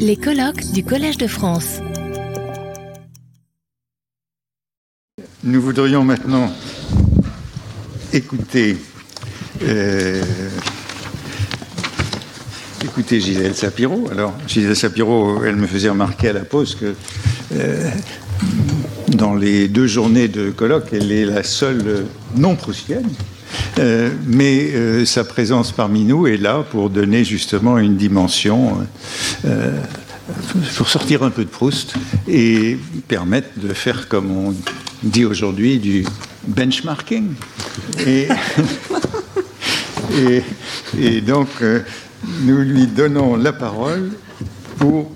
Les colloques du Collège de France. Nous voudrions maintenant écouter, euh, écouter Gisèle Sapiro. Alors, Gisèle Sapiro, elle me faisait remarquer à la pause que euh, dans les deux journées de colloque, elle est la seule non-proustienne. Euh, mais euh, sa présence parmi nous est là pour donner justement une dimension, euh, pour sortir un peu de Proust et permettre de faire, comme on dit aujourd'hui, du benchmarking. Et, et, donc, nous lui donnons la parole pour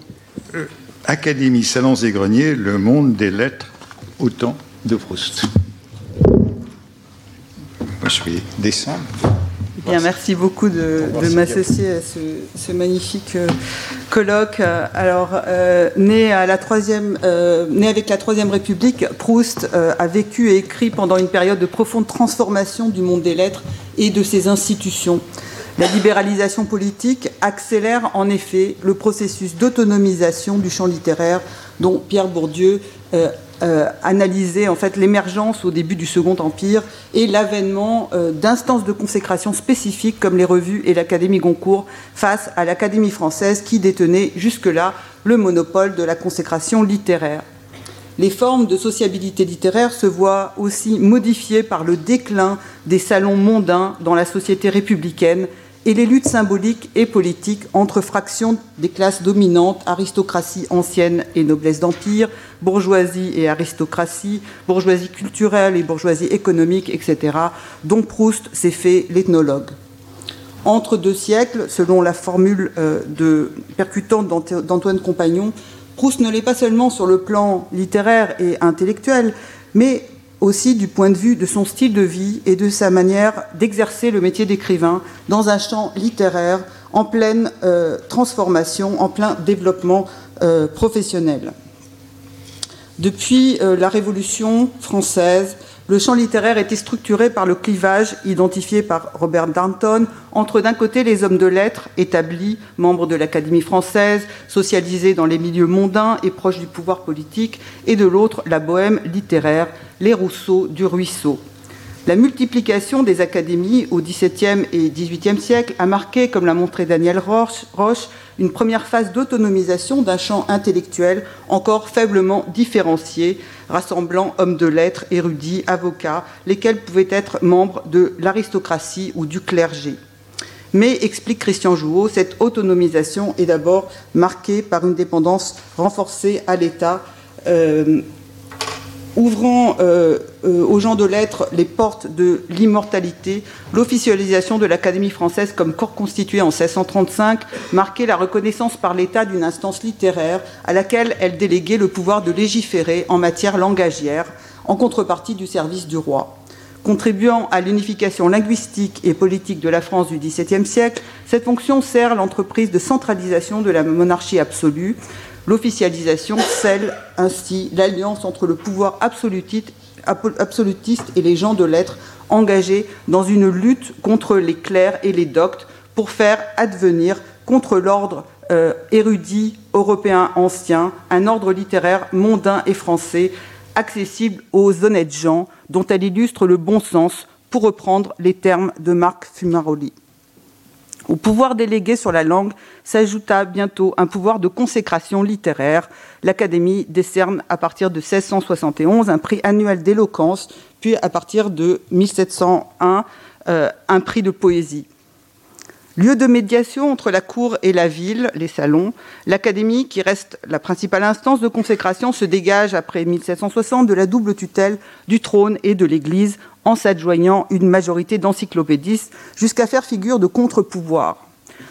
Académie Salons et Greniers, le monde des lettres au temps de Proust je vais descendre. Bien, merci beaucoup de, m'associer à ce, magnifique euh, colloque. Alors, euh, né, à la troisième, euh, né avec la Troisième République, Proust a vécu et écrit pendant une période de profonde transformation du monde des lettres et de ses institutions. La libéralisation politique accélère en effet le processus d'autonomisation du champ littéraire dont Pierre Bourdieu euh, analyser en fait l'émergence au début du Second Empire et l'avènement euh, d'instances de consécration spécifiques comme les revues et l'Académie Goncourt face à l'Académie française qui détenait jusque-là le monopole de la consécration littéraire. Les formes de sociabilité littéraire se voient aussi modifiées par le déclin des salons mondains dans la société républicaine et les luttes symboliques et politiques entre fractions des classes dominantes, aristocratie ancienne et noblesse d'empire, bourgeoisie et aristocratie, bourgeoisie culturelle et bourgeoisie économique, etc., dont Proust s'est fait l'ethnologue. Entre deux siècles, selon la formule euh, percutante d'Antoine Compagnon, Proust ne l'est pas seulement sur le plan littéraire et intellectuel, mais aussi du point de vue de son style de vie et de sa manière d'exercer le métier d'écrivain dans un champ littéraire en pleine euh, transformation, en plein développement euh, professionnel. Depuis euh, la Révolution française, le champ littéraire était structuré par le clivage identifié par Robert Darnton entre d'un côté les hommes de lettres établis, membres de l'Académie française, socialisés dans les milieux mondains et proches du pouvoir politique, et de l'autre la bohème littéraire, les Rousseau du ruisseau. La multiplication des académies au XVIIe et XVIIIe siècle a marqué, comme l'a montré Daniel Roche, une première phase d'autonomisation d'un champ intellectuel encore faiblement différencié, rassemblant hommes de lettres, érudits, avocats, lesquels pouvaient être membres de l'aristocratie ou du clergé. Mais, explique Christian Jouot, cette autonomisation est d'abord marquée par une dépendance renforcée à l'État euh, ouvrant euh, euh, aux gens de lettres les portes de l'immortalité, l'officialisation de l'Académie française comme corps constitué en 1635 marquait la reconnaissance par l'État d'une instance littéraire à laquelle elle déléguait le pouvoir de légiférer en matière langagière, en contrepartie du service du roi. Contribuant à l'unification linguistique et politique de la France du XVIIe siècle, cette fonction sert l'entreprise de centralisation de la monarchie absolue, L'officialisation scelle ainsi l'alliance entre le pouvoir absolutiste et les gens de lettres engagés dans une lutte contre les clercs et les doctes pour faire advenir contre l'ordre euh, érudit européen ancien un ordre littéraire mondain et français accessible aux honnêtes gens dont elle illustre le bon sens pour reprendre les termes de Marc Fumaroli. Au pouvoir délégué sur la langue s'ajouta bientôt un pouvoir de consécration littéraire. L'Académie décerne à partir de 1671 un prix annuel d'éloquence, puis à partir de 1701 euh, un prix de poésie. Lieu de médiation entre la cour et la ville, les salons, l'Académie, qui reste la principale instance de consécration, se dégage après 1760 de la double tutelle du trône et de l'Église en s'adjoignant une majorité d'encyclopédistes jusqu'à faire figure de contre-pouvoir.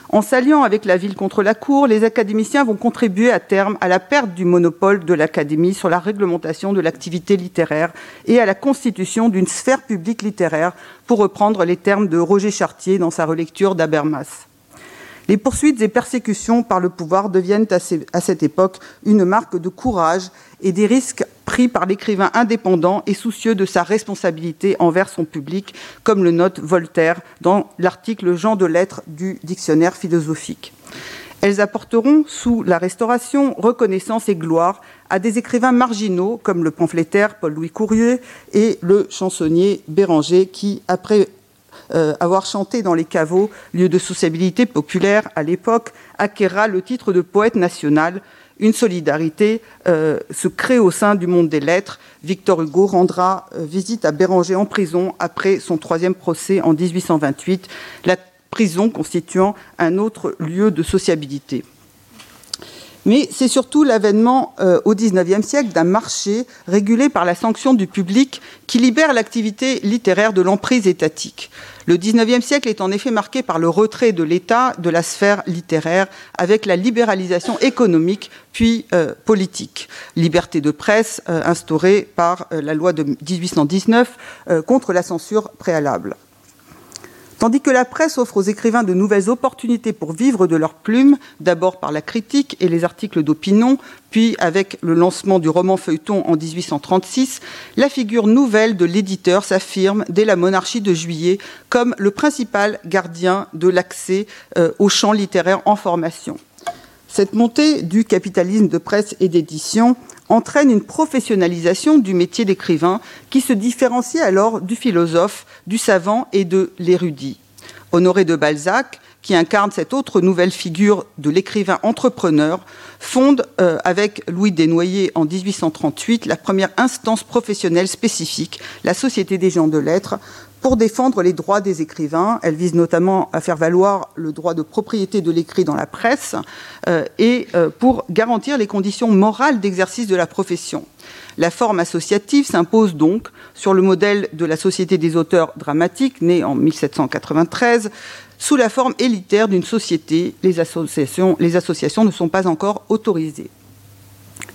En s'alliant avec la ville contre la cour, les académiciens vont contribuer à terme à la perte du monopole de l'académie sur la réglementation de l'activité littéraire et à la constitution d'une sphère publique littéraire, pour reprendre les termes de Roger Chartier dans sa relecture d'Abermas. Les poursuites et persécutions par le pouvoir deviennent à cette époque une marque de courage et des risques pris par l'écrivain indépendant et soucieux de sa responsabilité envers son public, comme le note Voltaire dans l'article Jean de lettres du dictionnaire philosophique. Elles apporteront, sous la Restauration, reconnaissance et gloire à des écrivains marginaux comme le pamphlétaire Paul-Louis Courier et le chansonnier Béranger qui, après euh, avoir chanté dans les caveaux, lieu de sociabilité populaire à l'époque, acquérera le titre de poète national. Une solidarité euh, se crée au sein du monde des lettres. Victor Hugo rendra euh, visite à Béranger en prison après son troisième procès en 1828. La prison constituant un autre lieu de sociabilité. Mais c'est surtout l'avènement euh, au XIXe siècle d'un marché régulé par la sanction du public qui libère l'activité littéraire de l'emprise étatique. Le XIXe siècle est en effet marqué par le retrait de l'État de la sphère littéraire avec la libéralisation économique puis euh, politique. Liberté de presse euh, instaurée par la loi de 1819 contre la censure préalable. Tandis que la presse offre aux écrivains de nouvelles opportunités pour vivre de leur plume, d'abord par la critique et les articles d'opinion, puis avec le lancement du roman feuilleton en 1836, la figure nouvelle de l'éditeur s'affirme dès la monarchie de juillet comme le principal gardien de l'accès euh, au champ littéraire en formation. Cette montée du capitalisme de presse et d'édition entraîne une professionnalisation du métier d'écrivain qui se différencie alors du philosophe, du savant et de l'érudit. Honoré de Balzac, qui incarne cette autre nouvelle figure de l'écrivain entrepreneur, fonde euh, avec Louis Desnoyers en 1838 la première instance professionnelle spécifique, la Société des gens de lettres, pour défendre les droits des écrivains. Elle vise notamment à faire valoir le droit de propriété de l'écrit dans la presse euh, et euh, pour garantir les conditions morales d'exercice de la profession. La forme associative s'impose donc sur le modèle de la Société des auteurs dramatiques, née en 1793, sous la forme élitaire d'une société. Les associations, les associations ne sont pas encore autorisées.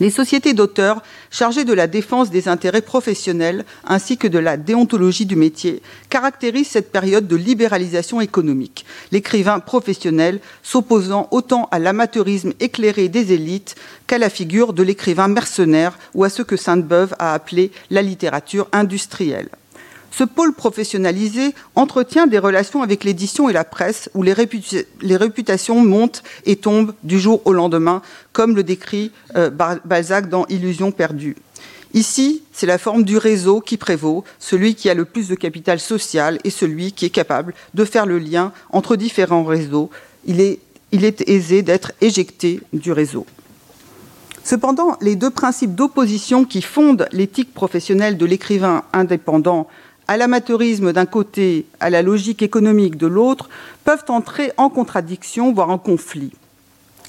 Les sociétés d'auteurs chargées de la défense des intérêts professionnels ainsi que de la déontologie du métier caractérisent cette période de libéralisation économique, l'écrivain professionnel s'opposant autant à l'amateurisme éclairé des élites qu'à la figure de l'écrivain mercenaire ou à ce que Sainte-Beuve a appelé la littérature industrielle. Ce pôle professionnalisé entretient des relations avec l'édition et la presse où les, réputations montent et tombent du jour au lendemain, comme le décrit euh, Balzac dans Illusion perdue. Ici, c'est la forme du réseau qui prévaut, celui qui a le plus de capital social et celui qui est capable de faire le lien entre différents réseaux. il est aisé d'être éjecté du réseau. Cependant, les deux principes d'opposition qui fondent l'éthique professionnelle de l'écrivain indépendant à l'amateurisme d'un côté, à la logique économique de l'autre, peuvent entrer en contradiction, voire en conflit.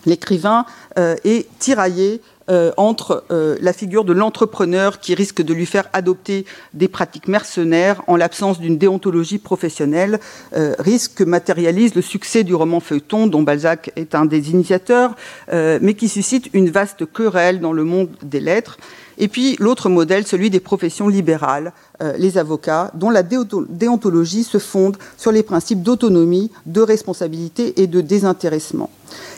L'écrivain euh, est tiraillé euh, entre euh, la figure de l'entrepreneur qui risque de lui faire adopter des pratiques mercenaires en l'absence d'une déontologie professionnelle, risque que matérialise le succès du roman feuilleton dont Balzac est un des initiateurs, mais qui suscite une vaste querelle dans le monde des lettres. Et puis l'autre modèle, celui des professions libérales, euh, les avocats, dont la déontologie se fonde sur les principes d'autonomie, de responsabilité et de désintéressement.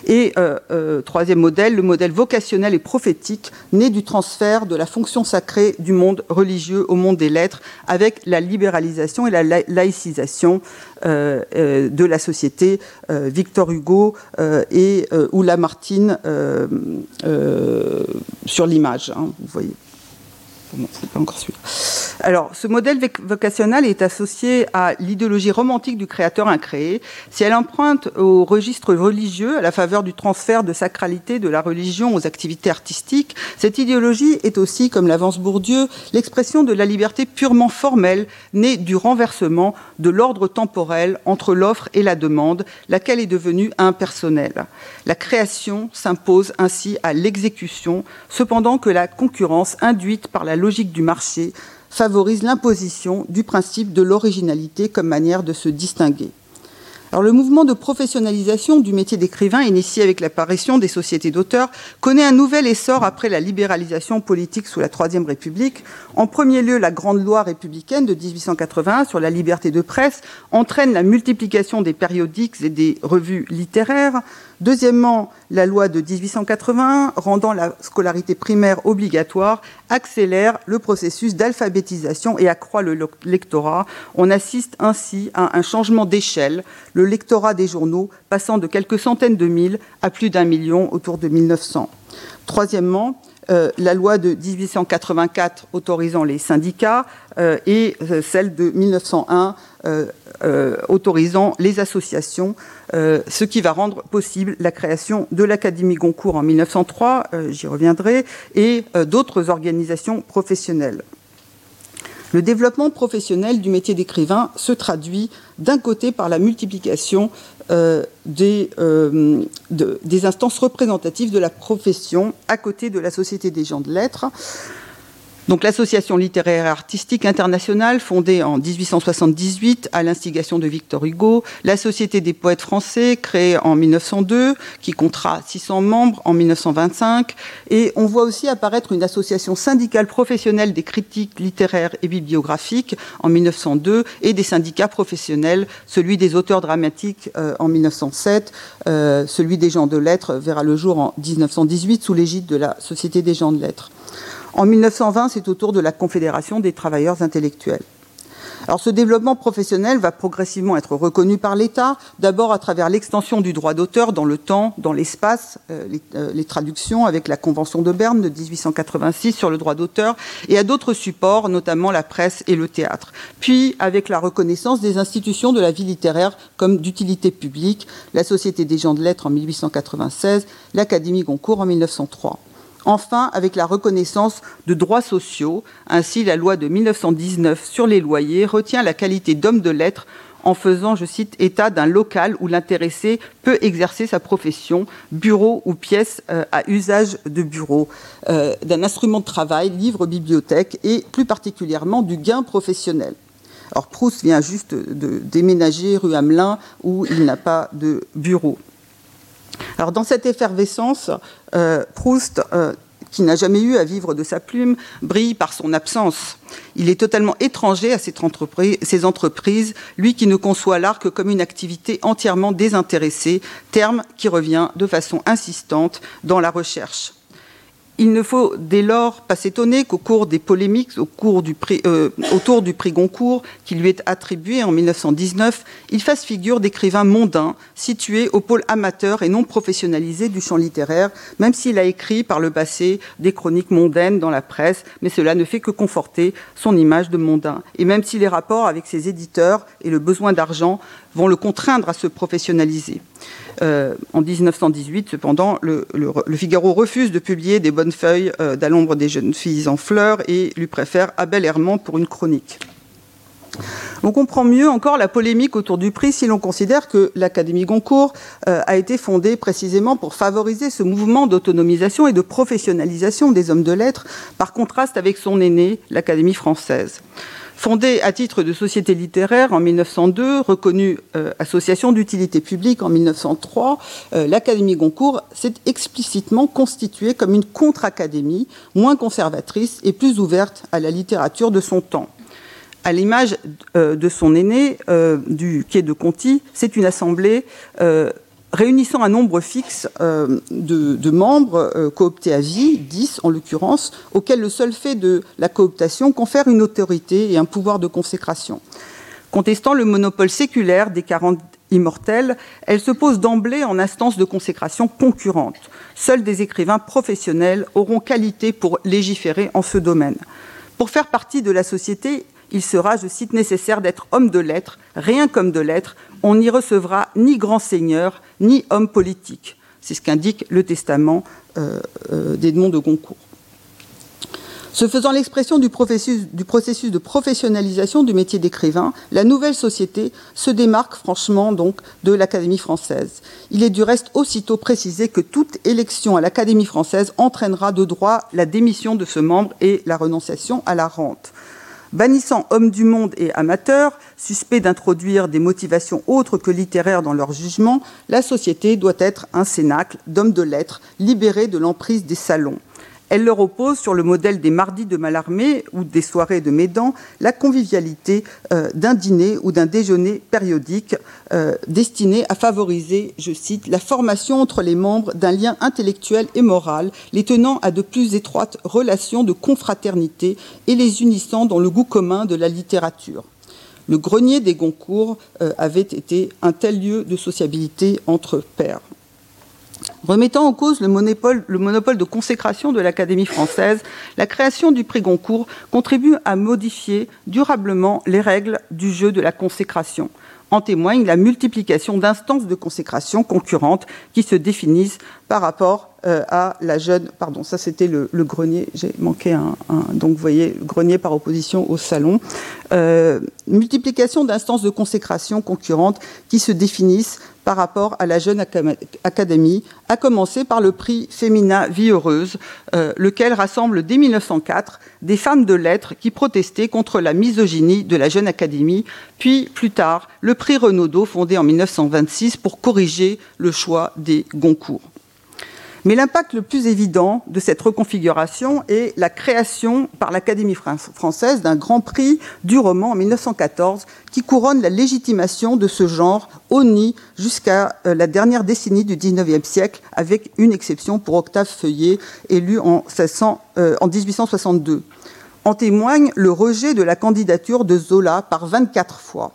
Et euh, euh, troisième modèle, le modèle vocationnel et prophétique, né du transfert de la fonction sacrée du monde religieux au monde des lettres, avec la libéralisation et la laïcisation de la société, Victor Hugo et ou Lamartine sur l'image. Hein, vous voyez. pas encore alors, ce modèle vocationnel est associé à l'idéologie romantique du créateur incréé. Si elle emprunte au registre religieux, à la faveur du transfert de sacralité de la religion aux activités artistiques, cette idéologie est aussi, comme l'avance Bourdieu, l'expression de la liberté purement formelle, née du renversement de l'ordre temporel entre l'offre et la demande, laquelle est devenue impersonnelle. La création s'impose ainsi à l'exécution, cependant que la concurrence induite par la logique du marché favorise l'imposition du principe de l'originalité comme manière de se distinguer. Alors, le mouvement de professionnalisation du métier d'écrivain, initié avec l'apparition des sociétés d'auteurs, connaît un nouvel essor après la libéralisation politique sous la Troisième République. En premier lieu, la Grande Loi républicaine de 1881 sur la liberté de presse entraîne la multiplication des périodiques et des revues littéraires. Deuxièmement, la loi de 1881 rendant la scolarité primaire obligatoire accélère le processus d'alphabétisation et accroît le lectorat. On assiste ainsi à un changement d'échelle, le lectorat des journaux passant de quelques centaines de mille à plus d'un million autour de 1900. Troisièmement, euh, la loi de 1884 autorisant les syndicats euh, et euh, celle de 1901 autorisant les associations, ce qui va rendre possible la création de l'Académie Goncourt en 1903, j'y reviendrai, et d'autres organisations professionnelles. Le développement professionnel du métier d'écrivain se traduit d'un côté par la multiplication euh, euh, des, instances représentatives de la profession à côté de la Société des gens de lettres, donc l'association littéraire et artistique internationale, fondée en 1878 à l'instigation de Victor Hugo, la Société des poètes français, créée en 1902, qui comptera 600 membres en 1925, et on voit aussi apparaître une association syndicale professionnelle des critiques littéraires et bibliographiques en 1902, et des syndicats professionnels, celui des auteurs dramatiques euh, en 1907, euh, celui des gens de lettres verra le jour en 1918 sous l'égide de la Société des gens de lettres. En 1920, c'est au tour de la Confédération des travailleurs intellectuels. Alors ce développement professionnel va progressivement être reconnu par l'État, d'abord à travers l'extension du droit d'auteur dans le temps, dans l'espace, euh, euh, les, traductions avec la Convention de Berne de 1886 sur le droit d'auteur, et à d'autres supports, notamment la presse et le théâtre. Puis avec la reconnaissance des institutions de la vie littéraire comme d'utilité publique, la Société des gens de lettres en 1896, l'Académie Goncourt en 1903. Enfin, avec la reconnaissance de droits sociaux, ainsi la loi de 1919 sur les loyers retient la qualité d'homme de lettres en faisant, je cite, état d'un local où l'intéressé peut exercer sa profession, bureau ou pièce euh, à usage de bureau, euh, d'un instrument de travail, livre, bibliothèque et plus particulièrement du gain professionnel. Alors Proust vient juste de déménager rue Hamelin où il n'a pas de bureau. Alors dans cette effervescence, euh, Proust, euh, qui n'a jamais eu à vivre de sa plume, brille par son absence. Il est totalement étranger à ces entreprises, lui qui ne conçoit l'art que comme une activité entièrement désintéressée, terme qui revient de façon insistante dans la recherche. Il ne faut dès lors pas s'étonner qu'au cours des polémiques euh, autour du prix Goncourt qui lui est attribué en 1919, il fasse figure d'écrivain mondain, situé au pôle amateur et non professionnalisé du champ littéraire, même s'il a écrit par le passé des chroniques mondaines dans la presse, mais cela ne fait que conforter son image de mondain. Et même si les rapports avec ses éditeurs et le besoin d'argent vont le contraindre à se professionnaliser. Euh, en 1918, cependant, le, Figaro refuse de publier des bonnes feuilles euh, d'à l'ombre des jeunes filles en fleurs et lui préfère Abel Herman pour une chronique. On comprend mieux encore la polémique autour du prix si l'on considère que l'Académie Goncourt euh, a été fondée précisément pour favoriser ce mouvement d'autonomisation et de professionnalisation des hommes de lettres, par contraste avec son aîné, l'Académie française. Fondée à titre de société littéraire en 1902, reconnue euh, association d'utilité publique en 1903, euh, l'Académie Goncourt s'est explicitement constituée comme une contre-académie, moins conservatrice et plus ouverte à la littérature de son temps. À l'image euh, de son aîné du quai de Conti, c'est une assemblée réunissant un nombre fixe euh, de, membres euh, cooptés à vie, 10 en l'occurrence, auxquels le seul fait de la cooptation confère une autorité et un pouvoir de consécration. Contestant le monopole séculaire des 40 immortels, elle se pose d'emblée en instance de consécration concurrente. Seuls des écrivains professionnels auront qualité pour légiférer en ce domaine. Pour faire partie de la société, il sera, je cite, nécessaire d'être homme de lettres, rien qu'homme de lettres, on n'y recevra ni grand seigneur, ni homme politique. C'est ce qu'indique le testament euh, euh, d'Edmond de Goncourt. Se faisant l'expression du processus, du processus, de professionnalisation du métier d'écrivain, la nouvelle société se démarque franchement donc de l'Académie française. Il est du reste aussitôt précisé que toute élection à l'Académie française entraînera de droit la démission de ce membre et la renonciation à la rente. Bannissant hommes du monde et amateurs, suspects d'introduire des motivations autres que littéraires dans leur jugement, la société doit être un cénacle d'hommes de lettres libérés de l'emprise des salons. Elle leur oppose, sur le modèle des mardis de Mallarmé ou des soirées de Médan, la convivialité euh, d'un dîner ou d'un déjeuner périodique euh, destiné à favoriser, je cite, la formation entre les membres d'un lien intellectuel et moral, les tenant à de plus étroites relations de confraternité et les unissant dans le goût commun de la littérature. Le grenier des Goncourt euh, avait été un tel lieu de sociabilité entre pairs. Remettant en cause le monopole, le monopole de consécration de l'Académie française, la création du prix Goncourt contribue à modifier durablement les règles du jeu de la consécration. En témoigne la multiplication d'instances de consécration concurrentes qui se définissent par rapport euh, à la jeune. Pardon, ça c'était le, grenier. J'ai manqué un, Donc vous voyez, grenier par opposition au salon. Euh, multiplication d'instances de consécration concurrentes qui se définissent par rapport à la jeune académie, à commencer par le prix Féminin Vie Heureuse, euh, lequel rassemble dès 1904 des femmes de lettres qui protestaient contre la misogynie de la jeune académie, puis plus tard le prix Renaudot, fondé en 1926 pour corriger le choix des Goncourt. Mais l'impact le plus évident de cette reconfiguration est la création par l'Académie française d'un grand prix du roman en 1914 qui couronne la légitimation de ce genre au nid jusqu'à euh, la dernière décennie du XIXe siècle, avec une exception pour Octave Feuillet, élu en, 1862. Euh, en témoigne le rejet de la candidature de Zola par 24 fois.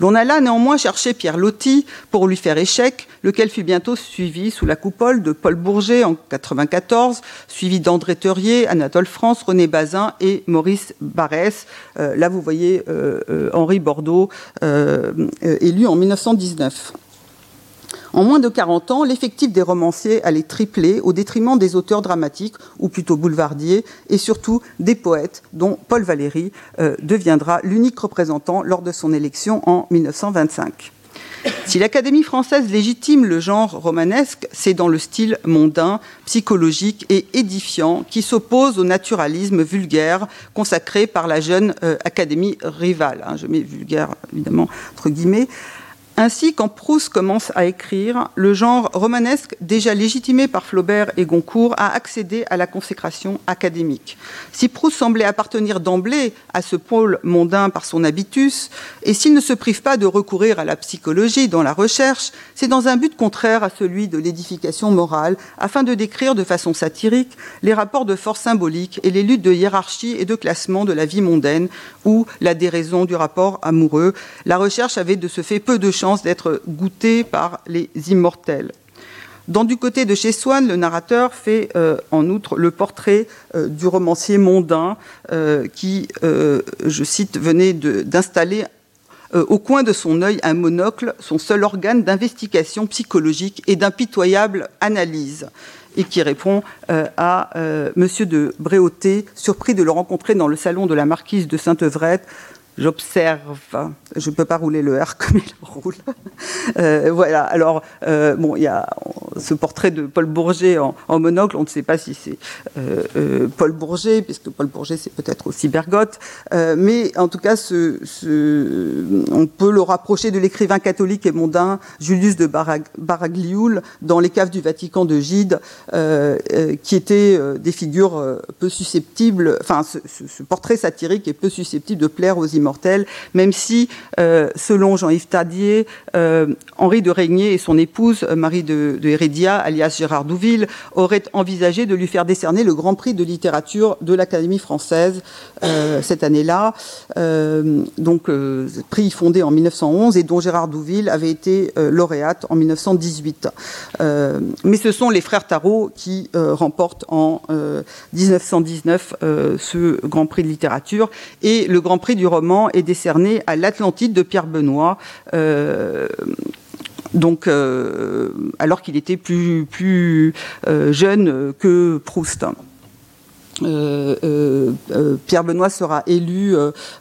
L'on alla néanmoins chercher Pierre Loti pour lui faire échec, lequel fut bientôt suivi sous la coupole de Paul Bourget en 1994, suivi d'André Teurier, Anatole France, René Bazin et Maurice Barès. Euh, là, vous voyez euh, euh, Henri Bordeaux, élu en 1919. En moins de 40 ans, l'effectif des romanciers allait tripler au détriment des auteurs dramatiques, ou plutôt boulevardiers, et surtout des poètes, dont Paul Valéry deviendra l'unique représentant lors de son élection en 1925. Si l'Académie française légitime le genre romanesque, c'est dans le style mondain, psychologique et édifiant qui s'oppose au naturalisme vulgaire consacré par la jeune euh, Académie rivale. Hein, je mets vulgaire évidemment entre guillemets. Ainsi, quand Proust commence à écrire, le genre romanesque, déjà légitimé par Flaubert et Goncourt, a accédé à la consécration académique. Si Proust semblait appartenir d'emblée à ce pôle mondain par son habitus, et s'il ne se prive pas de recourir à la psychologie dans la recherche, c'est dans un but contraire à celui de l'édification morale, afin de décrire de façon satirique les rapports de force symbolique et les luttes de hiérarchie et de classement de la vie mondaine, ou la déraison du rapport amoureux. La recherche avait de ce fait peu de chance d'être goûté par les immortels. Dans Du côté de chez Swann, le narrateur fait euh, en outre le portrait euh, du romancier mondain euh, qui, je cite, venait d'installer au coin de son œil un monocle, son seul organe d'investigation psychologique et d'impitoyable analyse, et qui répond à Monsieur de Bréauté, surpris de le rencontrer dans le salon de la marquise de Sainte-Evrette, j'observe, je ne peux pas rouler le R comme il roule. Euh, voilà, alors, euh, bon, il y a ce portrait de Paul Bourget en, monocle, on ne sait pas si c'est euh, Paul Bourget, puisque Paul Bourget c'est peut-être aussi Bergotte, mais en tout cas, on peut le rapprocher de l'écrivain catholique et mondain Julius de Baraglioul dans Les caves du Vatican de Gide, qui étaient des figures peu susceptibles, enfin, ce, ce portrait satirique est peu susceptible de plaire aux immortels, même si, euh, selon Jean-Yves Tadier, euh, Henri de Régnier et son épouse, euh, Marie de, Hérédia, alias Gérard Douville, auraient envisagé de lui faire décerner le Grand Prix de littérature de l'Académie française cette année-là. donc, prix fondé en 1911 et dont Gérard Douville avait été lauréate en 1918. mais ce sont les frères Tarot qui remportent en 1919 ce Grand Prix de littérature et le Grand Prix du roman est décerné à l'Atlantide de Pierre Benoît. Euh, donc, euh, alors qu'il était plus, plus euh, jeune que Proust. Pierre Benoît sera élu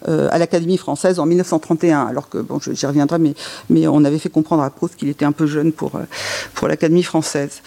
à l'Académie française en 1931, alors que, bon, j'y reviendrai, mais, mais on avait fait comprendre à Proust qu'il était un peu jeune pour, pour l'Académie française.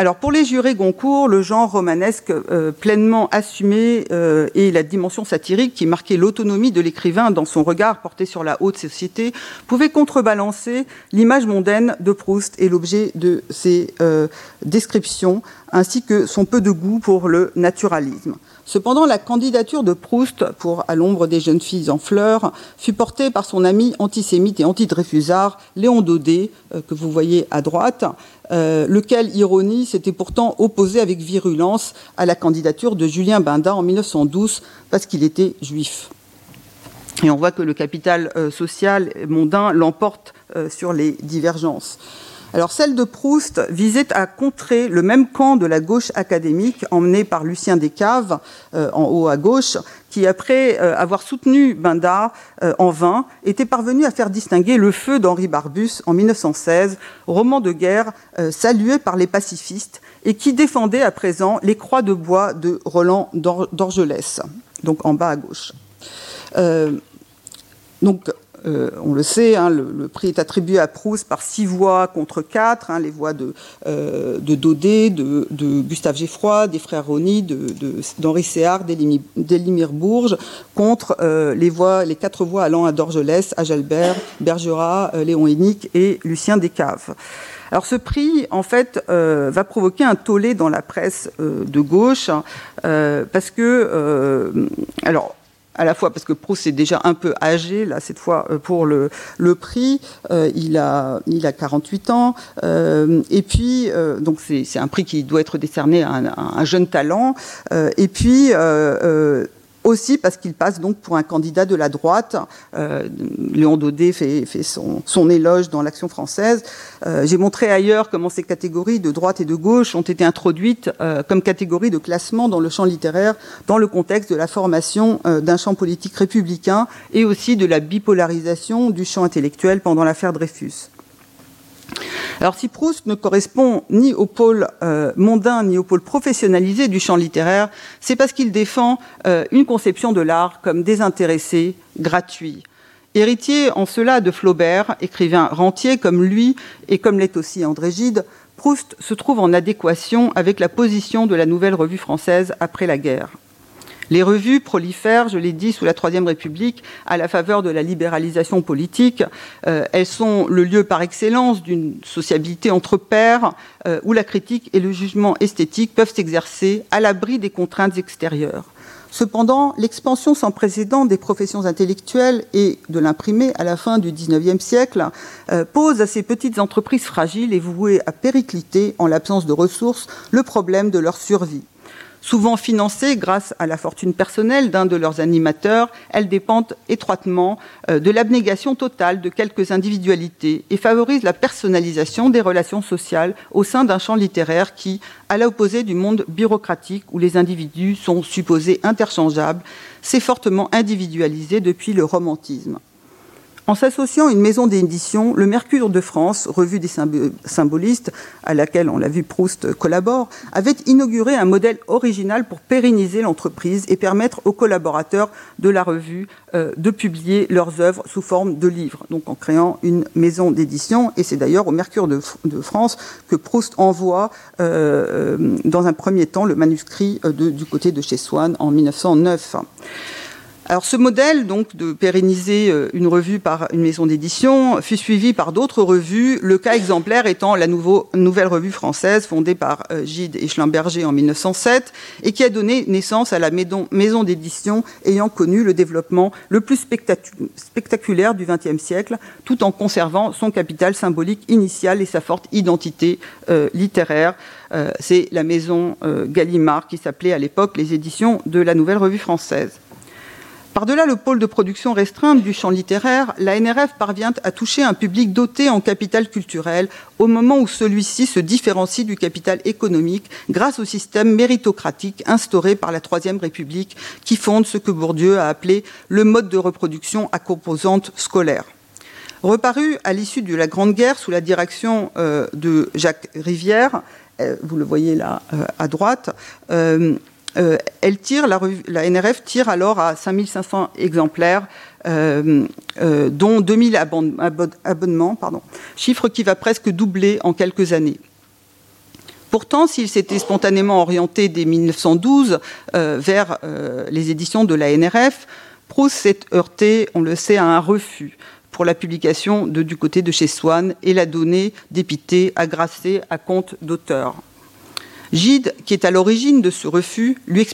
Alors pour les jurés Goncourt, le genre romanesque euh, pleinement assumé euh, et la dimension satirique qui marquait l'autonomie de l'écrivain dans son regard porté sur la haute société pouvait contrebalancer l'image mondaine de Proust et l'objet de ses euh, descriptions, ainsi que son peu de goût pour le naturalisme. Cependant, la candidature de Proust pour À l'ombre des jeunes filles en fleurs fut portée par son ami antisémite et anti-Dreyfusard, Léon Daudet, euh, que vous voyez à droite, euh, lequel, ironie, s'était pourtant opposé avec virulence à la candidature de Julien Bindin en 1912 parce qu'il était juif. Et on voit que le capital euh, social mondain l'emporte sur les divergences. Alors celle de Proust visait à contrer le même camp de la gauche académique emmené par Lucien Descaves, euh, en haut à gauche, qui, après euh, avoir soutenu Bindard euh, en vain, était parvenu à faire distinguer Le Feu d'Henri Barbus en 1916, roman de guerre salué par les pacifistes et qui défendait à présent les croix de bois de Roland d'Orgelès, donc en bas à gauche. donc euh, on le sait, hein, le, prix est attribué à Proust par six voix contre quatre, hein, les voix de, euh, Daudet, de, Gustave Geffroy, des frères Rony, d'Henri Séard, d'Elimir Bourges, contre euh, les, quatre voix allant à Dorgelès, à Jalbert, Bergerat, Léon Hénique et Lucien Descaves. Alors ce prix, en fait, va provoquer un tollé dans la presse de gauche, hein, parce que, alors, à la fois parce que Proust est déjà un peu âgé, là, cette fois, euh, pour le, prix. Euh, il, a, il a 48 ans. Euh, et puis, donc, c'est un prix qui doit être décerné à un, à un jeune talent. et puis, aussi parce qu'il passe donc pour un candidat de la droite. Euh, Léon Daudet fait, son, éloge dans l'Action française. Euh, j'ai montré ailleurs comment ces catégories de droite et de gauche ont été introduites euh, comme catégories de classement dans le champ littéraire, dans le contexte de la formation d'un champ politique républicain et aussi de la bipolarisation du champ intellectuel pendant l'affaire Dreyfus. Alors si Proust ne correspond ni au pôle euh, mondain ni au pôle professionnalisé du champ littéraire, c'est parce qu'il défend euh, une conception de l'art comme désintéressé, gratuit. Héritier en cela de Flaubert, écrivain rentier comme lui et comme l'est aussi André Gide, Proust se trouve en adéquation avec la position de la nouvelle revue française après la guerre. Les revues prolifèrent, je l'ai dit, sous la Troisième République, à la faveur de la libéralisation politique. Euh, elles sont le lieu par excellence d'une sociabilité entre pairs, euh, où la critique et le jugement esthétique peuvent s'exercer à l'abri des contraintes extérieures. Cependant, l'expansion sans précédent des professions intellectuelles et de l'imprimé à la fin du XIXe siècle euh, pose à ces petites entreprises fragiles et vouées à péricliter, en l'absence de ressources, le problème de leur survie. Souvent financées grâce à la fortune personnelle d'un de leurs animateurs, elles dépendent étroitement euh, de l'abnégation totale de quelques individualités et favorisent la personnalisation des relations sociales au sein d'un champ littéraire qui, à l'opposé du monde bureaucratique où les individus sont supposés interchangeables, s'est fortement individualisé depuis le romantisme. En s'associant à une maison d'édition, le Mercure de France, revue des symbolistes, à laquelle on l'a vu Proust collabore, avait inauguré un modèle original pour pérenniser l'entreprise et permettre aux collaborateurs de la revue euh, de publier leurs œuvres sous forme de livres, donc en créant une maison d'édition. Et c'est d'ailleurs au Mercure de, France que Proust envoie, euh, euh, dans un premier temps, le manuscrit du côté de chez Swann en 1909. Alors ce modèle donc de pérenniser euh, une revue par une maison d'édition fut suivi par d'autres revues, le cas exemplaire étant la nouvelle revue française fondée par euh, Gide et en 1907 et qui a donné naissance à la maison d'édition ayant connu le développement le plus spectaculaire du XXe siècle tout en conservant son capital symbolique initial et sa forte identité euh, littéraire. C'est la maison Gallimard qui s'appelait à l'époque les éditions de la Nouvelle Revue Française. Par-delà le pôle de production restreinte du champ littéraire, la NRF parvient à toucher un public doté en capital culturel au moment où celui-ci se différencie du capital économique grâce au système méritocratique instauré par la Troisième République qui fonde ce que Bourdieu a appelé le mode de reproduction à composante scolaire. Reparu à l'issue de la Grande Guerre sous la direction euh, de Jacques Rivière, euh, vous le voyez là euh, à droite, elle tire, la, NRF tire alors à 5500 exemplaires, euh, euh, dont 2000 abonnements, pardon, chiffre qui va presque doubler en quelques années. Pourtant, s'il s'était spontanément orienté dès 1912 vers les éditions de la NRF, Proust s'est heurté, on le sait, à un refus pour la publication de Du côté de chez Swann et l'a donné dépité à Grasset à compte d'auteur. Gide, qui est à l'origine de ce refus, lui,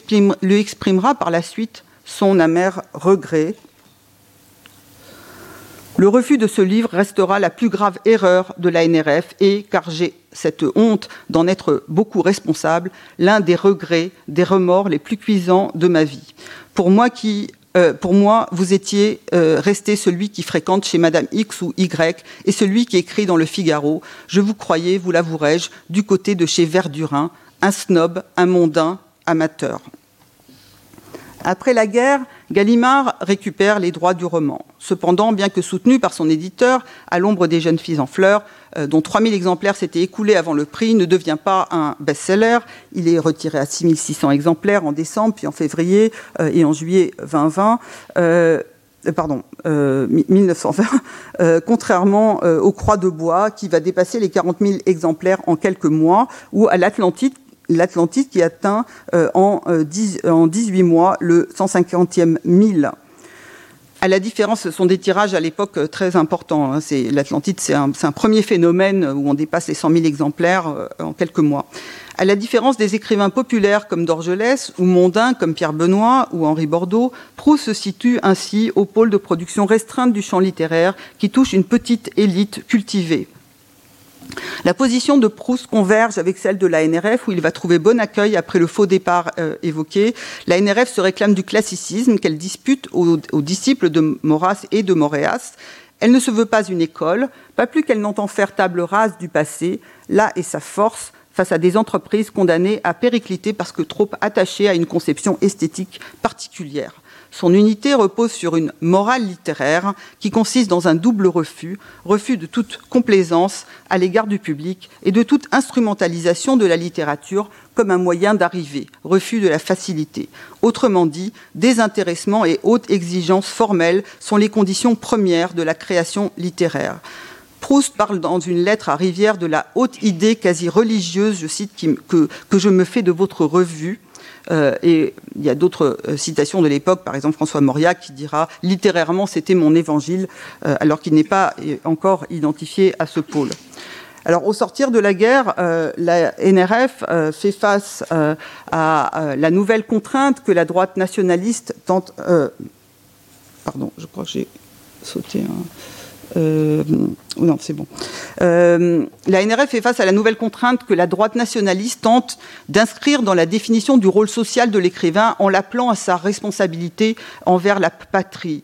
exprimera par la suite son amer regret. Le refus de ce livre restera la plus grave erreur de la NRF et, car j'ai cette honte d'en être beaucoup responsable, l'un des regrets, des remords les plus cuisants de ma vie. Pour moi euh, vous étiez euh, resté celui qui fréquente chez Madame X ou Y et celui qui écrit dans le Figaro. Je vous croyais, vous l'avouerai-je, du côté de chez Verdurin, un snob, un mondain, amateur. Après la guerre, Gallimard récupère les droits du roman. Cependant, bien que soutenu par son éditeur, à l'ombre des jeunes filles en fleurs, euh, dont 3000 exemplaires s'étaient écoulés avant le prix, ne devient pas un best-seller. Il est retiré à 6600 exemplaires en décembre, puis en février euh, et en juillet 2020. Euh, pardon, 1920, contrairement aux Croix de Bois, qui va dépasser les 40 000 exemplaires en quelques mois, ou à l'Atlantide, l'Atlantide qui atteint euh, en, 10, euh, en, 18 mois le 150e mille. À la différence, ce sont des tirages à l'époque euh, très importants. Hein. L'Atlantide, c'est un, un, premier phénomène où on dépasse les 100 000 exemplaires en quelques mois. À la différence des écrivains populaires comme Dorgelès ou mondains comme Pierre Benoît ou Henri Bordeaux, Proust se situe ainsi au pôle de production restreinte du champ littéraire qui touche une petite élite cultivée. La position de Proust converge avec celle de la NRF, où il va trouver bon accueil après le faux départ euh, évoqué. La NRF se réclame du classicisme qu'elle dispute aux, disciples de Maurras et de Moréas. Elle ne se veut pas une école, pas plus qu'elle n'entend faire table rase du passé. Là est sa force face à des entreprises condamnées à péricliter parce que trop attachées à une conception esthétique particulière. Son unité repose sur une morale littéraire qui consiste dans un double refus, refus de toute complaisance à l'égard du public et de toute instrumentalisation de la littérature comme un moyen d'arriver, refus de la facilité. Autrement dit, désintéressement et haute exigence formelle sont les conditions premières de la création littéraire. Proust parle dans une lettre à Rivière de la haute idée quasi religieuse, je cite, que, que je me fais de votre revue, euh, et il y a d'autres euh, citations de l'époque, par exemple François Mauriac qui dira littérairement c'était mon évangile, euh, alors qu'il n'est pas encore identifié à ce pôle. Alors, au sortir de la guerre, la NRF fait face à la nouvelle contrainte que la droite nationaliste tente. pardon, je crois que j'ai sauté un. Euh. Euh, la NRF fait face à la nouvelle contrainte que la droite nationaliste tente d'inscrire dans la définition du rôle social de l'écrivain en l'appelant à sa responsabilité envers la patrie.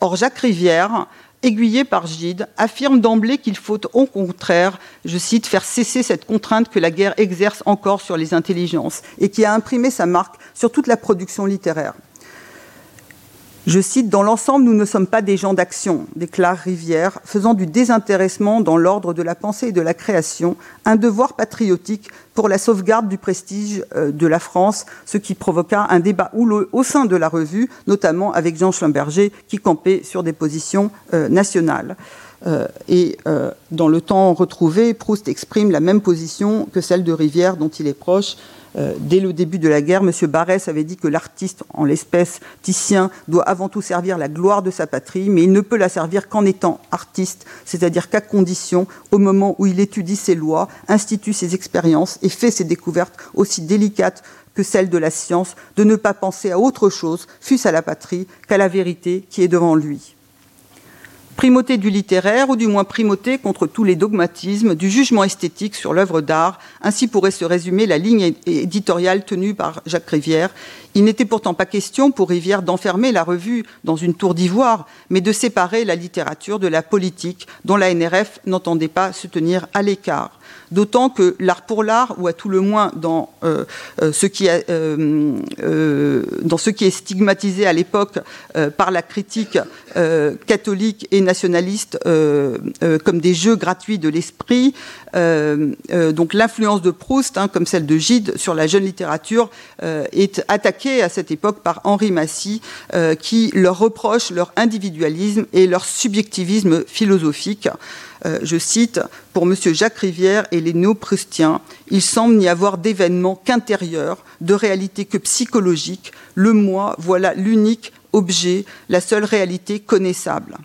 Or, Jacques Rivière, aiguillé par Gide, affirme d'emblée qu'il faut au contraire, je cite, faire cesser cette contrainte que la guerre exerce encore sur les intelligences et qui a imprimé sa marque sur toute la production littéraire. Je cite, Dans l'ensemble, nous ne sommes pas des gens d'action, déclare Rivière, faisant du désintéressement dans l'ordre de la pensée et de la création un devoir patriotique pour la sauvegarde du prestige euh, de la France, ce qui provoqua un débat houleux au sein de la revue, notamment avec Jean Schlumberger, qui campait sur des positions euh, nationales. Euh, et dans le temps retrouvé, Proust exprime la même position que celle de Rivière, dont il est proche, euh, dès le début de la guerre, M. Barès avait dit que l'artiste, en l'espèce Titien, doit avant tout servir la gloire de sa patrie, mais il ne peut la servir qu'en étant artiste, c'est-à-dire qu'à condition, au moment où il étudie ses lois, institue ses expériences et fait ses découvertes aussi délicates que celles de la science, de ne pas penser à autre chose, fût-ce à la patrie, qu'à la vérité qui est devant lui primauté du littéraire, ou du moins primauté contre tous les dogmatismes du jugement esthétique sur l'œuvre d'art. Ainsi pourrait se résumer la ligne éditoriale tenue par Jacques Rivière. Il n'était pourtant pas question pour Rivière d'enfermer la revue dans une tour d'ivoire, mais de séparer la littérature de la politique, dont la NRF n'entendait pas se tenir à l'écart. D'autant que l'art pour l'art, ou à tout le moins dans, euh, euh, ce, qui euh, ce qui est stigmatisé à l'époque par la critique catholique et nationaliste comme des jeux gratuits de l'esprit, donc l'influence de Proust, hein, comme celle de Gide sur la jeune littérature, est attaquée à cette époque par Henri Massy, qui leur reproche leur individualisme et leur subjectivisme philosophique. je cite, pour M. Jacques Rivière et les néo-prustiens, il semble n'y avoir d'événement qu'intérieur, de réalité que psychologique. Le moi, voilà l'unique objet, la seule réalité connaissable.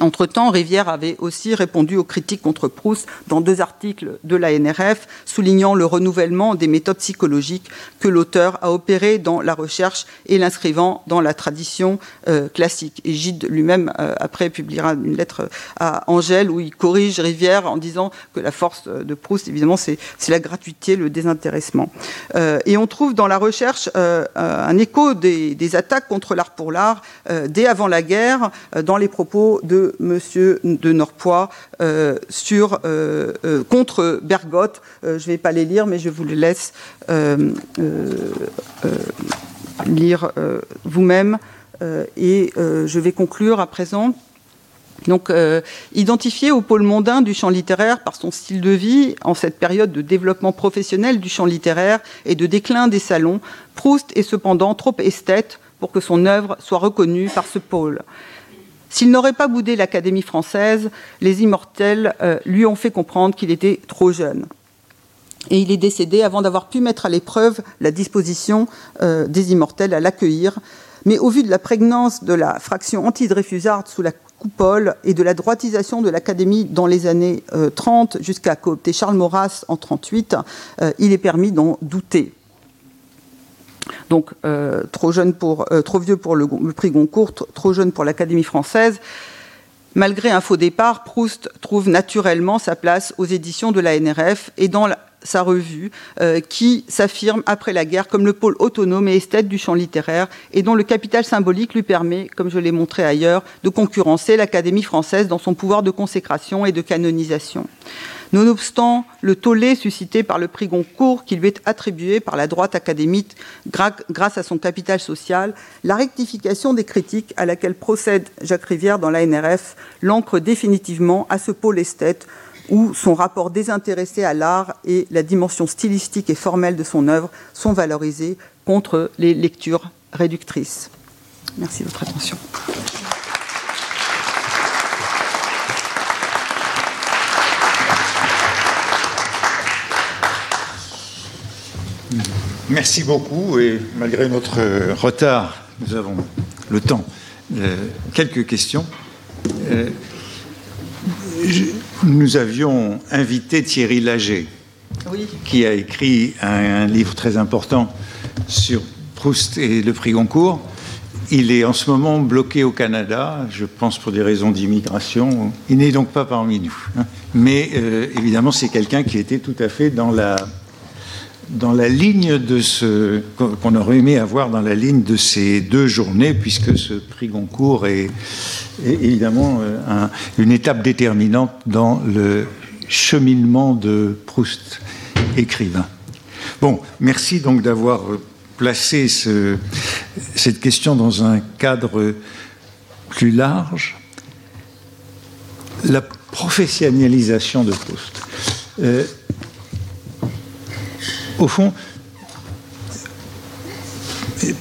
Entre-temps, Rivière avait aussi répondu aux critiques contre Proust dans deux articles de la NRF, soulignant le renouvellement des méthodes psychologiques que l'auteur a opéré dans la recherche et l'inscrivant dans la tradition euh, classique. Et Gide lui-même, euh, après, publiera une lettre à Angèle où il corrige Rivière en disant que la force de Proust, évidemment, c'est la gratuité, le désintéressement. Euh, et on trouve dans la recherche un écho des, attaques contre l'art pour l'art dès avant la guerre, dans les propos de Monsieur de Norpois euh, euh, euh, contre Bergotte. je ne vais pas les lire, mais je vous les laisse lire vous-même. et je vais conclure à présent. Donc, identifié au pôle mondain du champ littéraire par son style de vie, en cette période de développement professionnel du champ littéraire et de déclin des salons, Proust est cependant trop esthète pour que son œuvre soit reconnue par ce pôle. S'il n'aurait pas boudé l'Académie française, les immortels euh, lui ont fait comprendre qu'il était trop jeune. Et il est décédé avant d'avoir pu mettre à l'épreuve la disposition euh, des immortels à l'accueillir. Mais au vu de la prégnance de la fraction anti-Dreyfusard sous la coupole et de la droitisation de l'Académie dans les années 30 euh, jusqu'à coopter Charles Maurras en 38, il est permis d'en douter. Donc euh, trop, jeune pour, euh, trop vieux pour le, prix Goncourt, trop jeune pour l'Académie française. Malgré un faux départ, Proust trouve naturellement sa place aux éditions de la NRF et dans sa revue, euh, qui s'affirme après la guerre comme le pôle autonome et esthète du champ littéraire et dont le capital symbolique lui permet, comme je l'ai montré ailleurs, de concurrencer l'Académie française dans son pouvoir de consécration et de canonisation. Nonobstant le tollé suscité par le prix Goncourt qui lui est attribué par la droite académique grâce à son capital social, la rectification des critiques à laquelle procède Jacques Rivière dans la NRF l'ancre définitivement à ce pôle esthète où son rapport désintéressé à l'art et la dimension stylistique et formelle de son œuvre sont valorisés contre les lectures réductrices. Merci de votre attention. Merci beaucoup et malgré notre retard, nous avons le temps. Euh, quelques questions. Euh, nous avions invité Thierry Lager, qui a écrit un, livre très important sur Proust et le prix Goncourt. Il est en ce moment bloqué au Canada, je pense pour des raisons d'immigration. Il n'est donc pas parmi nous. Hein. Mais euh, évidemment, c'est quelqu'un qui était tout à fait dans la dans la ligne de ce qu'on aurait aimé avoir dans la ligne de ces deux journées, puisque ce prix Goncourt est, évidemment euh, une étape déterminante dans le cheminement de Proust, écrivain. Bon, merci donc d'avoir placé cette question dans un cadre plus large. La professionnalisation de Proust. Euh, au fond,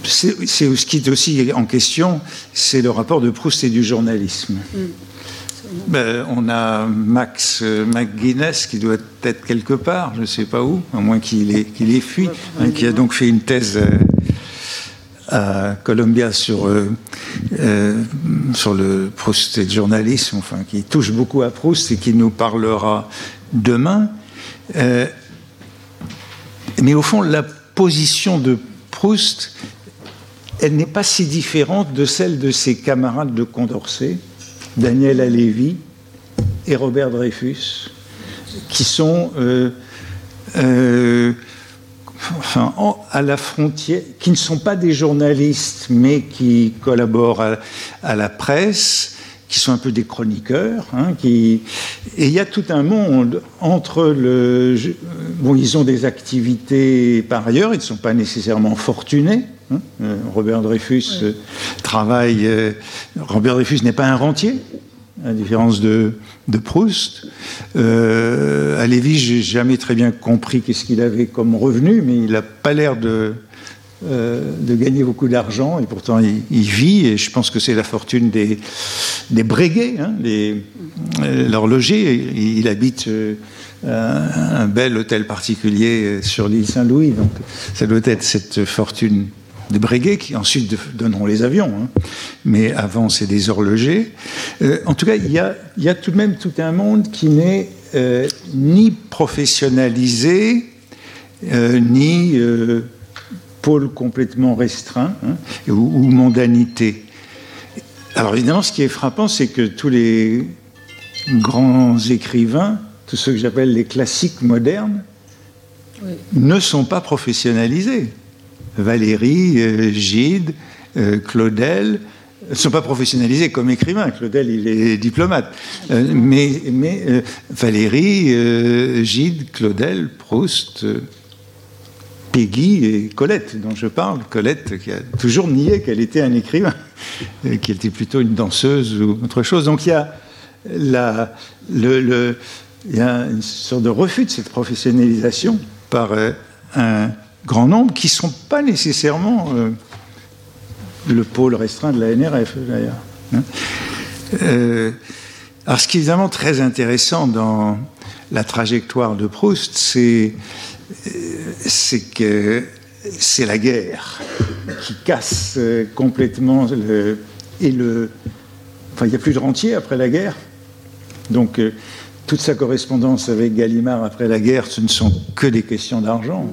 c'est ce qui est aussi en question, c'est le rapport de Proust et du journalisme. Mm. Ben, on a Max McGuinness qui doit être quelque part, je ne sais pas où, à moins qu'il ait, ait fui, hein, qui a donc fait une thèse euh, à Columbia sur, euh, euh, sur le Proust et le journalisme, enfin, qui touche beaucoup à Proust et qui nous parlera demain. Mais au fond, la position de Proust, elle n'est pas si différente de celle de ses camarades de Condorcet, Daniel Alévi et Robert Dreyfus, qui sont euh, euh, à la frontière, qui ne sont pas des journalistes, mais qui collaborent à la presse, qui sont un peu des chroniqueurs. Hein. Et il y a tout un monde entre le. Bon, ils ont des activités par ailleurs, ils ne sont pas nécessairement fortunés. Hein. Euh, Robert Dreyfus euh, travaille. Euh, Robert Dreyfus n'est pas un rentier, à la différence de, de Proust. Euh, à Lévis, j'ai jamais très bien compris qu'est-ce qu'il avait comme revenu, mais il n'a pas l'air de de gagner beaucoup d'argent, et pourtant il, vit, et je pense que c'est la fortune des, des Breguet, hein, l'horloger. Il, habite un bel hôtel particulier sur l'île Saint-Louis, donc ça doit être cette fortune des Breguet qui ensuite donneront les avions. Hein. Mais avant, c'est des horlogers. en tout cas, il y, a, tout de même tout un monde qui n'est ni professionnalisé, euh, ni euh, pôle complètement restreint hein, ou, mondanité. Alors évidemment, ce qui est frappant, c'est que tous les grands écrivains, tous ceux que j'appelle les classiques modernes, ne sont pas professionnalisés. Valérie, euh, Gide, Claudel, ne sont pas professionnalisés comme écrivains. Claudel, il est diplomate. mais, mais Valérie, Gide, Claudel, Proust, Peggy et Colette, dont je parle. Colette qui a toujours nié qu'elle était un écrivain, qu'elle était plutôt une danseuse ou autre chose. Donc il y a, la, le, il y a une sorte de refus de cette professionnalisation par euh, un grand nombre qui ne sont pas nécessairement euh, le pôle restreint de la NRF, d'ailleurs. Hein. Euh, alors ce qui est évidemment très intéressant dans la trajectoire de Proust, c'est que c'est la guerre qui casse complètement le, et le. Enfin, il n'y a plus de rentier après la guerre. Donc, toute sa correspondance avec Gallimard après la guerre, ce ne sont que des questions d'argent.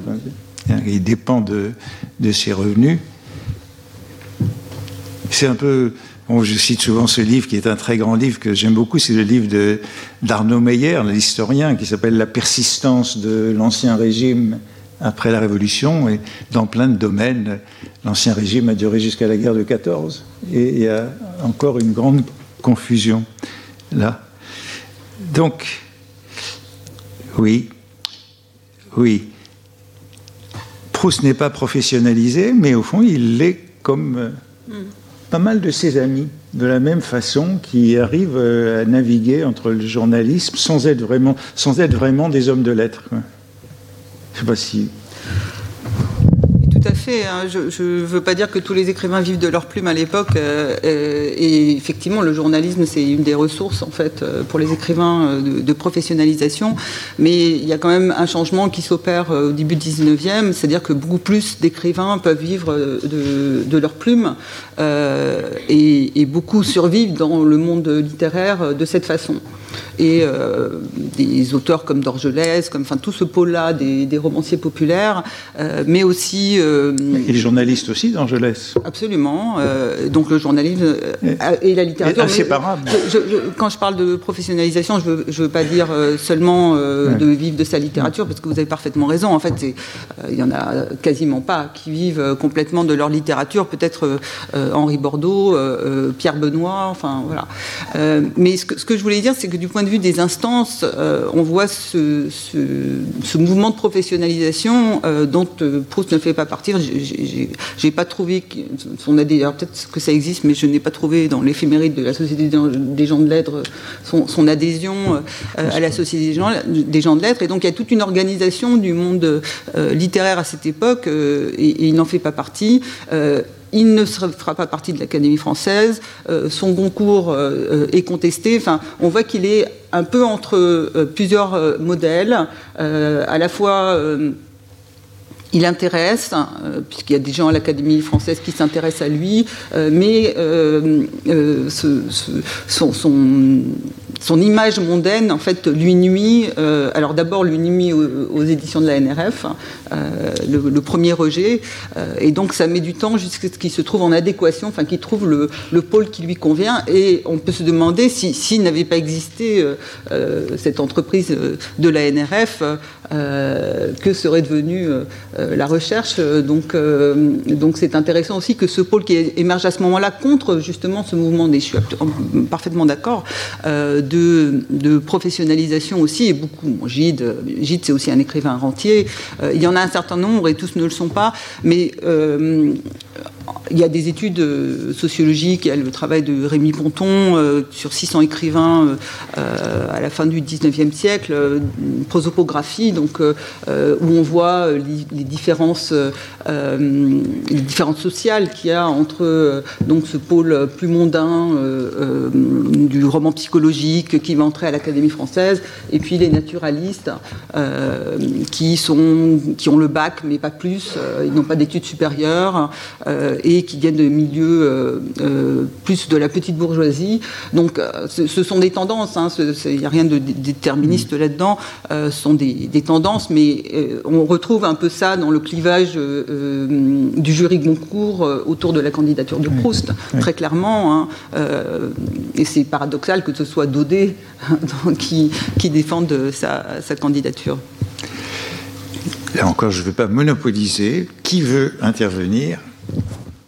il dépend de, de ses revenus. C'est un peu je cite souvent ce livre qui est un très grand livre que j'aime beaucoup, c'est le livre d'Arnaud Meyer, l'historien, qui s'appelle La persistance de l'Ancien Régime après la Révolution. Et dans plein de domaines, l'Ancien Régime a duré jusqu'à la guerre de 14. Et il y a encore une grande confusion là. Donc, oui, oui. Proust n'est pas professionnalisé, mais au fond, il l'est comme. Mm pas mal de ses amis, de la même façon, qui arrivent euh, à naviguer entre le journalisme sans être vraiment, sans être vraiment des hommes de lettres. Je ne sais pas si Hein. Je ne veux pas dire que tous les écrivains vivent de leur plume à l'époque. Euh, euh, et effectivement, le journalisme, c'est une des ressources en fait euh, pour les écrivains de, professionnalisation. Mais il y a quand même un changement qui s'opère au début du 19e, c'est-à-dire que beaucoup plus d'écrivains peuvent vivre de, leur plume et, beaucoup survivent dans le monde littéraire de cette façon et des auteurs comme Dorgelès, comme enfin tout ce pôle-là des, romanciers populaires, mais aussi euh, et les journalistes aussi d'Angelès. Absolument. Euh, donc le journalisme euh, et, la littérature. Inséparable. quand je parle de professionnalisation, je ne veux, pas dire seulement de vivre de sa littérature, parce que vous avez parfaitement raison. En fait, il n'y en a quasiment pas qui vivent complètement de leur littérature. Peut-être Henri Bordeaux, Pierre Benoît, enfin voilà. mais ce que, je voulais dire, c'est que du point de vue des instances, on voit ce, ce, mouvement de professionnalisation dont Proust ne fait pas partir. J'ai pas trouvé son adhésion. Peut-être que ça existe, mais je n'ai pas trouvé dans l'éphéméride de la Société des gens de lettres son, adhésion euh, à la Société des gens, des gens, de lettres. Et donc il y a toute une organisation du monde euh, littéraire à cette époque, euh, et, il n'en fait pas partie. Il ne fera pas partie de l'Académie française. son concours est contesté. Enfin, on voit qu'il est un peu entre plusieurs modèles, à la fois il intéresse, euh, puisqu'il y a des gens à l'Académie française qui s'intéressent à lui, euh, mais euh, son image mondaine, en fait, lui nuit. Euh, alors d'abord, lui nuit aux, éditions de la NRF, euh, le, premier rejet, euh, et donc ça met du temps jusqu'à ce qu'il se trouve en adéquation, enfin qu'il trouve le, pôle qui lui convient. Et on peut se demander s'il si, n'avait pas existé cette entreprise de la NRF, que serait devenue la recherche. Donc, donc c'est intéressant aussi que ce pôle qui émerge à ce moment-là contre justement ce mouvement des, je suis parfaitement d'accord de, professionnalisation aussi, et beaucoup. Gide, Gide c'est aussi un écrivain rentier. Euh, il y en a un certain nombre, et tous ne le sont pas, mais euh, il y a des études sociologiques, il y a le travail de Rémi Ponton sur 600 écrivains à la fin du 19e siècle, une prosopographie, donc, où on voit les, différences, les différences sociales qu'il y a entre donc, ce pôle plus mondain du roman psychologique qui va entrer à l'Académie française, et puis les naturalistes qui, sont, qui ont le bac, mais pas plus, ils n'ont pas d'études supérieures, et qui viennent de milieux plus de la petite bourgeoisie. Donc ce, sont des tendances, hein, il n'y a rien de déterministe là-dedans, ce sont des, tendances, mais on retrouve un peu ça dans le clivage du jury Goncourt autour de la candidature de Proust, très clairement. Hein, et c'est paradoxal que ce soit Daudet qui, qui défende sa, sa candidature. Là encore, je ne veux pas monopoliser. Qui veut intervenir